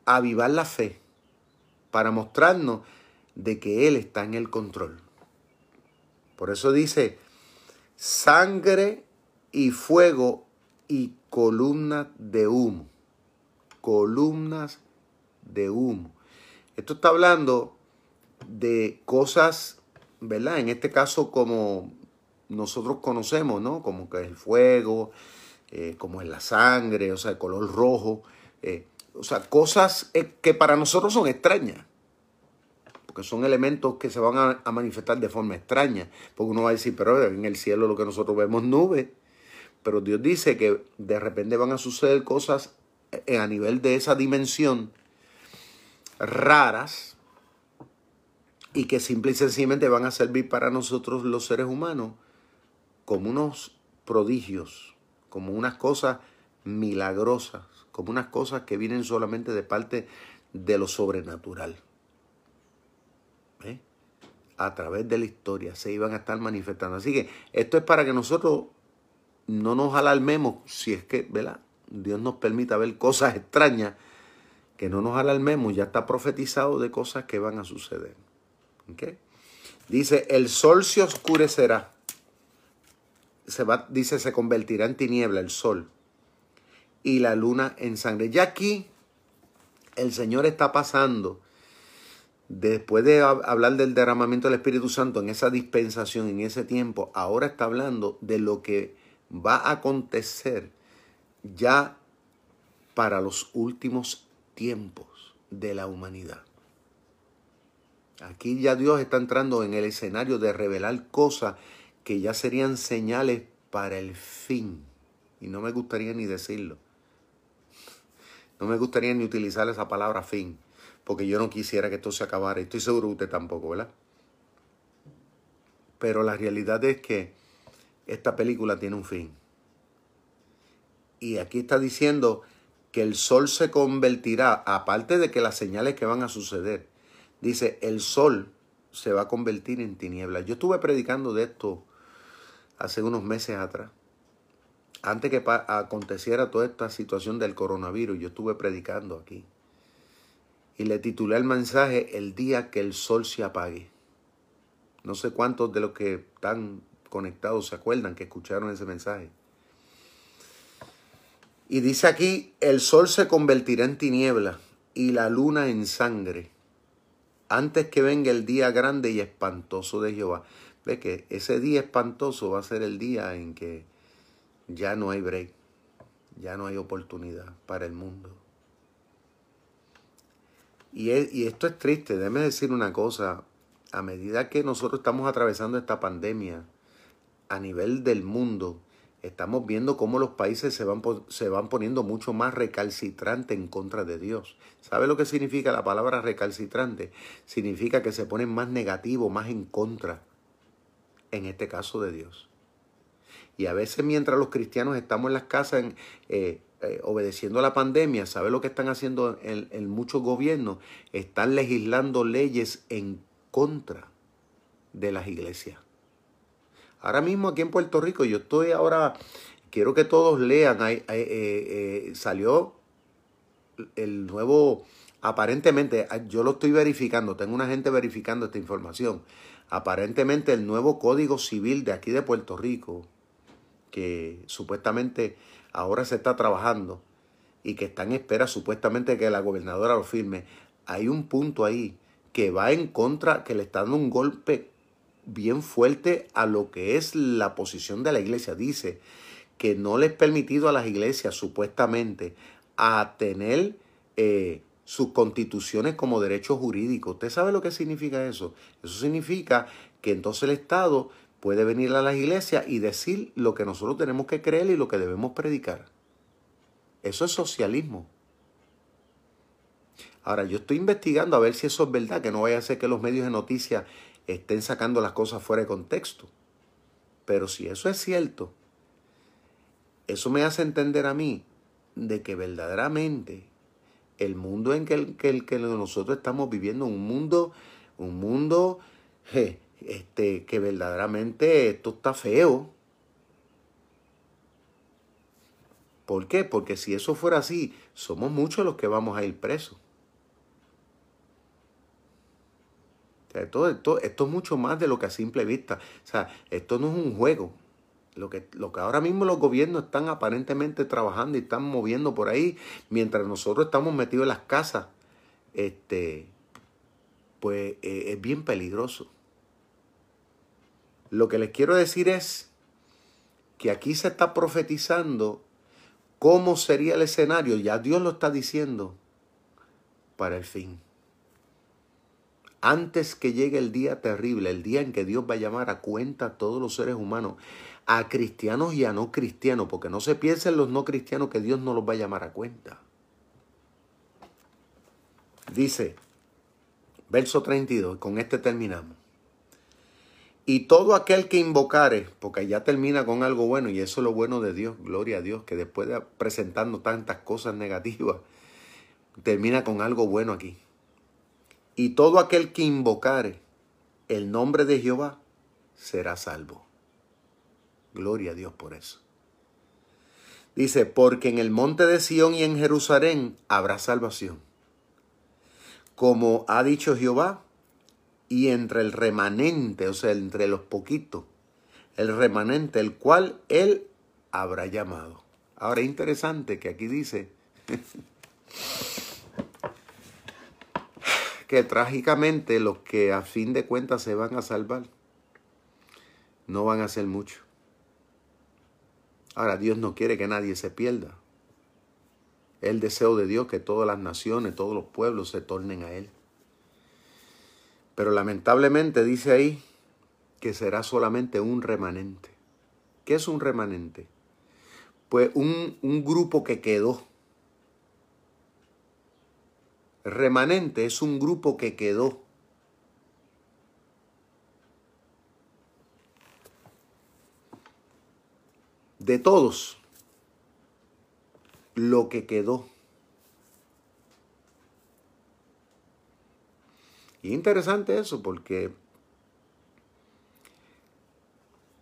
avivar la fe, para mostrarnos de que Él está en el control. Por eso dice, sangre y fuego y columnas de humo. Columnas de humo. Esto está hablando de cosas, ¿verdad? En este caso como nosotros conocemos, ¿no? Como que es el fuego, eh, como es la sangre, o sea, el color rojo. Eh, o sea, cosas eh, que para nosotros son extrañas que son elementos que se van a, manifestar de forma extraña. Porque uno va a decir, pero en el cielo lo que nosotros vemos nubes. Pero Dios dice que de repente van a suceder cosas eh, a nivel de esa dimensión raras y que simple y sencillamente van a servir para nosotros los seres humanos como unos prodigios, como unas cosas milagrosas, como unas cosas que vienen solamente de parte de lo sobrenatural a través de la historia se iban a estar manifestando. Así que esto es para que nosotros no nos alarmemos si es que, ¿verdad? Dios nos permita ver cosas extrañas, que no nos alarmemos, ya está profetizado de cosas que van a suceder. Dice, el sol se oscurecerá. Se va, dice, se convertirá en tiniebla el sol y la luna en sangre. Ya aquí el Señor está pasando después de hablar del derramamiento del Espíritu Santo en esa dispensación, en ese tiempo, ahora está hablando de lo que va a acontecer ya para los últimos tiempos de la humanidad. Aquí ya Dios está entrando en el escenario de revelar cosas que ya serían señales para el fin. Y no me gustaría ni decirlo. No me gustaría ni utilizar esa palabra fin porque yo no quisiera que esto se acabara. Estoy seguro que usted tampoco, ¿verdad? Pero la realidad es que esta película tiene un fin. Y aquí está diciendo que el sol se convertirá, aparte de que las señales que van a suceder, dice, el sol se va a convertir en tinieblas. Yo estuve predicando de esto hace unos meses atrás. Antes que aconteciera toda esta situación del coronavirus, yo estuve predicando aquí y le titulé el mensaje El día que el sol se apague. No sé cuántos de los que están conectados se acuerdan que escucharon ese mensaje. Y dice aquí, el sol se convertirá en tiniebla y la luna en sangre, antes que venga el día grande y espantoso de Jehová. Ve que ese día espantoso va a ser el día en que ya no hay break, ya no hay oportunidad para el mundo. Y, esto es triste, déjeme decir una cosa, a medida que nosotros estamos atravesando esta pandemia a nivel del mundo, estamos viendo cómo los países se van, se van poniendo mucho más recalcitrantes en contra de Dios. ¿Sabe lo que significa la palabra recalcitrante? Significa que se ponen más negativos, más en contra, en este caso de Dios. Y a veces mientras los cristianos estamos en las casas eh, eh, obedeciendo a la pandemia, ¿sabe lo que están haciendo en, muchos gobiernos? Están legislando leyes en contra de las iglesias. Ahora mismo aquí en Puerto Rico, yo estoy ahora, quiero que todos lean, eh, eh, salió el nuevo, aparentemente, ah, yo lo estoy verificando, tengo una gente verificando esta información. Aparentemente el nuevo Código Civil de aquí de Puerto Rico, que supuestamente ahora se está trabajando y que está en espera supuestamente que la gobernadora lo firme, hay un punto ahí que va en contra, que le está dando un golpe bien fuerte a lo que es la posición de la iglesia. Dice que no les permitido a las iglesias supuestamente a tener eh, sus constituciones como derecho jurídico. ¿Usted sabe lo que significa eso? Eso significa que entonces el Estado puede venir a las iglesias y decir lo que nosotros tenemos que creer y lo que debemos predicar. Eso es socialismo. Ahora, yo estoy investigando a ver si eso es verdad, que no vaya a ser que los medios de noticias estén sacando las cosas fuera de contexto. Pero si eso es cierto, eso me hace entender a mí de que verdaderamente el mundo en que, que, que nosotros estamos viviendo, un mundo, un mundo este, que verdaderamente esto está feo. ¿Por qué? Porque si eso fuera así, somos muchos los que vamos a ir presos. esto, es mucho más de lo que a simple vista. O sea, esto no es un juego. Lo que, lo que ahora mismo los gobiernos están aparentemente trabajando y están moviendo por ahí, mientras nosotros estamos metidos en las casas, este, pues eh, es bien peligroso. Lo que les quiero decir es que aquí se está profetizando cómo sería el escenario, ya Dios lo está diciendo, para el fin. Antes que llegue el día terrible, el día en que Dios va a llamar a cuenta a todos los seres humanos, a cristianos y a no cristianos, porque no se piensen los no cristianos que Dios no los va a llamar a cuenta. Dice, verso 32, con este terminamos. Y todo aquel que invocare, porque ya termina con algo bueno, y eso es lo bueno de Dios, gloria a Dios, que después de presentando tantas cosas negativas, termina con algo bueno aquí. Y todo aquel que invocare el nombre de Jehová será salvo. Gloria a Dios por eso. Dice, porque en el monte de Sión y en Jerusalén habrá salvación. Como ha dicho Jehová, y entre el remanente, o sea, entre los poquitos, el remanente, el cual él habrá llamado. Ahora, interesante que aquí dice que trágicamente los que a fin de cuentas se van a salvar no van a ser muchos. Ahora, Dios no quiere que nadie se pierda. El deseo de Dios que todas las naciones, todos los pueblos se tornen a Él. Pero lamentablemente dice ahí que será solamente un remanente. ¿Qué es un remanente? Pues un, un grupo que quedó. Remanente es un grupo que quedó. de todos lo que quedó. Y interesante eso porque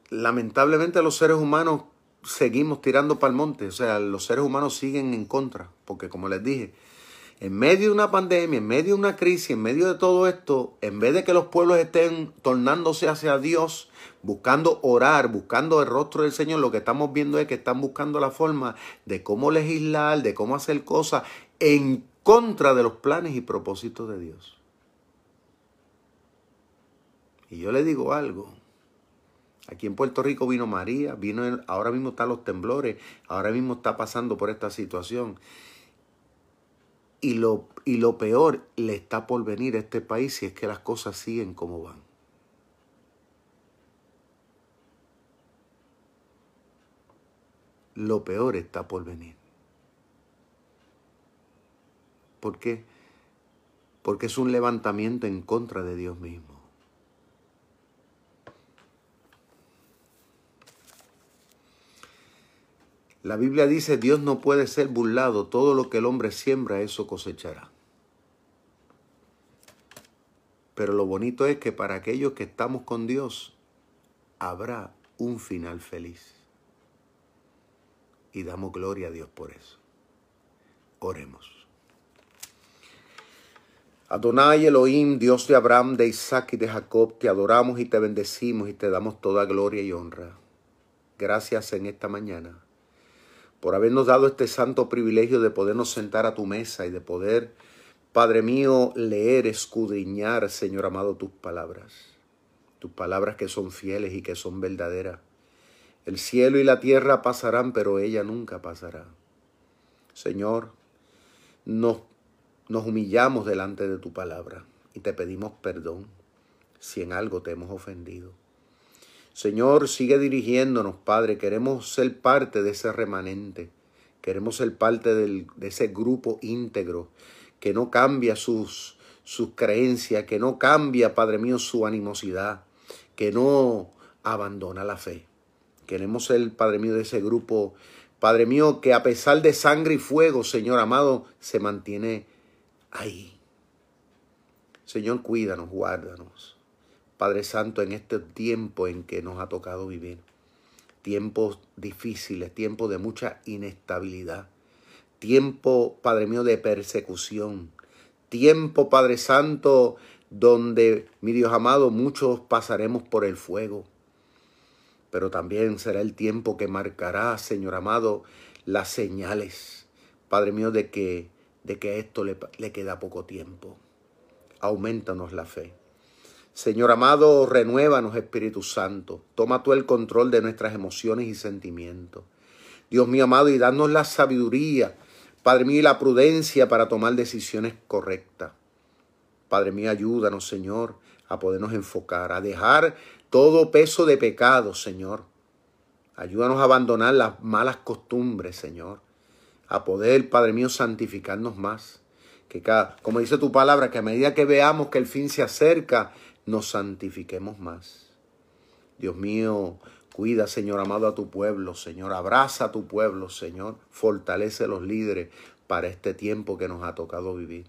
lamentablemente los seres humanos seguimos tirando para el monte, o sea, los seres humanos siguen en contra, porque como les dije, en medio de una pandemia, en medio de una crisis, en medio de todo esto, en vez de que los pueblos estén tornándose hacia Dios, buscando orar, buscando el rostro del Señor, lo que estamos viendo es que están buscando la forma de cómo legislar, de cómo hacer cosas en contra de los planes y propósitos de Dios. Y yo le digo algo. Aquí en Puerto Rico vino María, vino ahora mismo están los temblores, ahora mismo está pasando por esta situación. Y lo, y lo peor le está por venir a este país si es que las cosas siguen como van. Lo peor está por venir. ¿Por qué? Porque es un levantamiento en contra de Dios mismo. La Biblia dice, Dios no puede ser burlado, todo lo que el hombre siembra, eso cosechará. Pero lo bonito es que para aquellos que estamos con Dios, habrá un final feliz. Y damos gloria a Dios por eso. Oremos. Adonai Elohim, Dios de Abraham, de Isaac y de Jacob, te adoramos y te bendecimos y te damos toda gloria y honra. Gracias en esta mañana por habernos dado este santo privilegio de podernos sentar a tu mesa y de poder, Padre mío, leer, escudriñar, Señor amado, tus palabras. Tus palabras que son fieles y que son verdaderas. El cielo y la tierra pasarán, pero ella nunca pasará. Señor, nos, nos humillamos delante de tu palabra y te pedimos perdón si en algo te hemos ofendido. Señor, sigue dirigiéndonos, Padre. Queremos ser parte de ese remanente. Queremos ser parte de ese grupo íntegro que no cambia sus, sus creencias, que no cambia, Padre mío, su animosidad, que no abandona la fe. Queremos ser, Padre mío, de ese grupo, Padre mío, que a pesar de sangre y fuego, Señor amado, se mantiene ahí. Señor, cuídanos, guárdanos. Padre Santo, en este tiempo en que nos ha tocado vivir. Tiempos difíciles, tiempos de mucha inestabilidad. Tiempo, Padre mío, de persecución. Tiempo, Padre Santo, donde, mi Dios amado, muchos pasaremos por el fuego pero también será el tiempo que marcará, Señor amado, las señales, Padre mío, de que, de que esto le, le queda poco tiempo. Aumentanos la fe. Señor amado, renuévanos, Espíritu Santo. Toma tú el control de nuestras emociones y sentimientos. Dios mío amado, y danos la sabiduría, Padre mío, y la prudencia para tomar decisiones correctas. Padre mío, ayúdanos, Señor, a podernos enfocar, a dejar todo peso de pecado, Señor. Ayúdanos a abandonar las malas costumbres, Señor. A poder, Padre mío, santificarnos más. Que cada, como dice tu palabra, que a medida que veamos que el fin se acerca, nos santifiquemos más. Dios mío, cuida, Señor amado, a tu pueblo, Señor. Abraza a tu pueblo, Señor. Fortalece a los líderes para este tiempo que nos ha tocado vivir.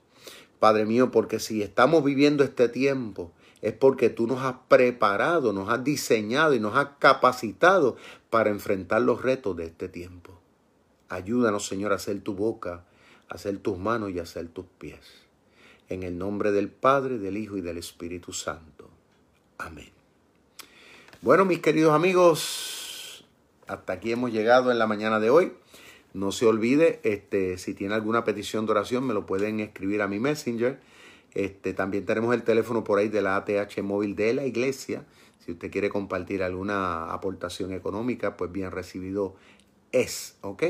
Padre mío, porque si estamos viviendo este tiempo, es porque tú nos has preparado, nos has diseñado y nos has capacitado para enfrentar los retos de este tiempo. Ayúdanos, Señor, a hacer tu boca, a hacer tus manos y a hacer tus pies. En el nombre del Padre, del Hijo y del Espíritu Santo. Amén. Bueno, mis queridos amigos, hasta aquí hemos llegado en la mañana de hoy. No se olvide, este, si tiene alguna petición de oración, me lo pueden escribir a mi messenger este, también tenemos el teléfono por ahí de la ATH móvil de la iglesia. Si usted quiere compartir alguna aportación económica, pues bien recibido es, ¿ok?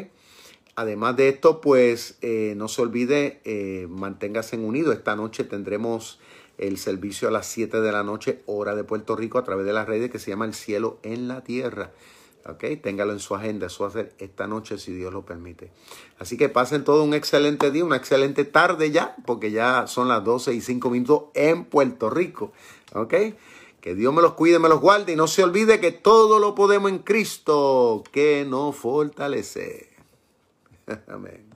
Además de esto, pues eh, no se olvide, eh, manténgase unido. Esta noche tendremos el servicio a las 7 de la noche, hora de Puerto Rico, a través de las redes que se llama El Cielo en la Tierra. ¿ok? Téngalo en su agenda, eso va a ser esta noche si Dios lo permite. Así que pasen todo un excelente día, una excelente tarde ya, porque ya son las 12 y 5 minutos en Puerto Rico, ¿ok? Que Dios me los cuide, me los guarde y no se olvide que todo lo podemos en Cristo que nos fortalece. Amén.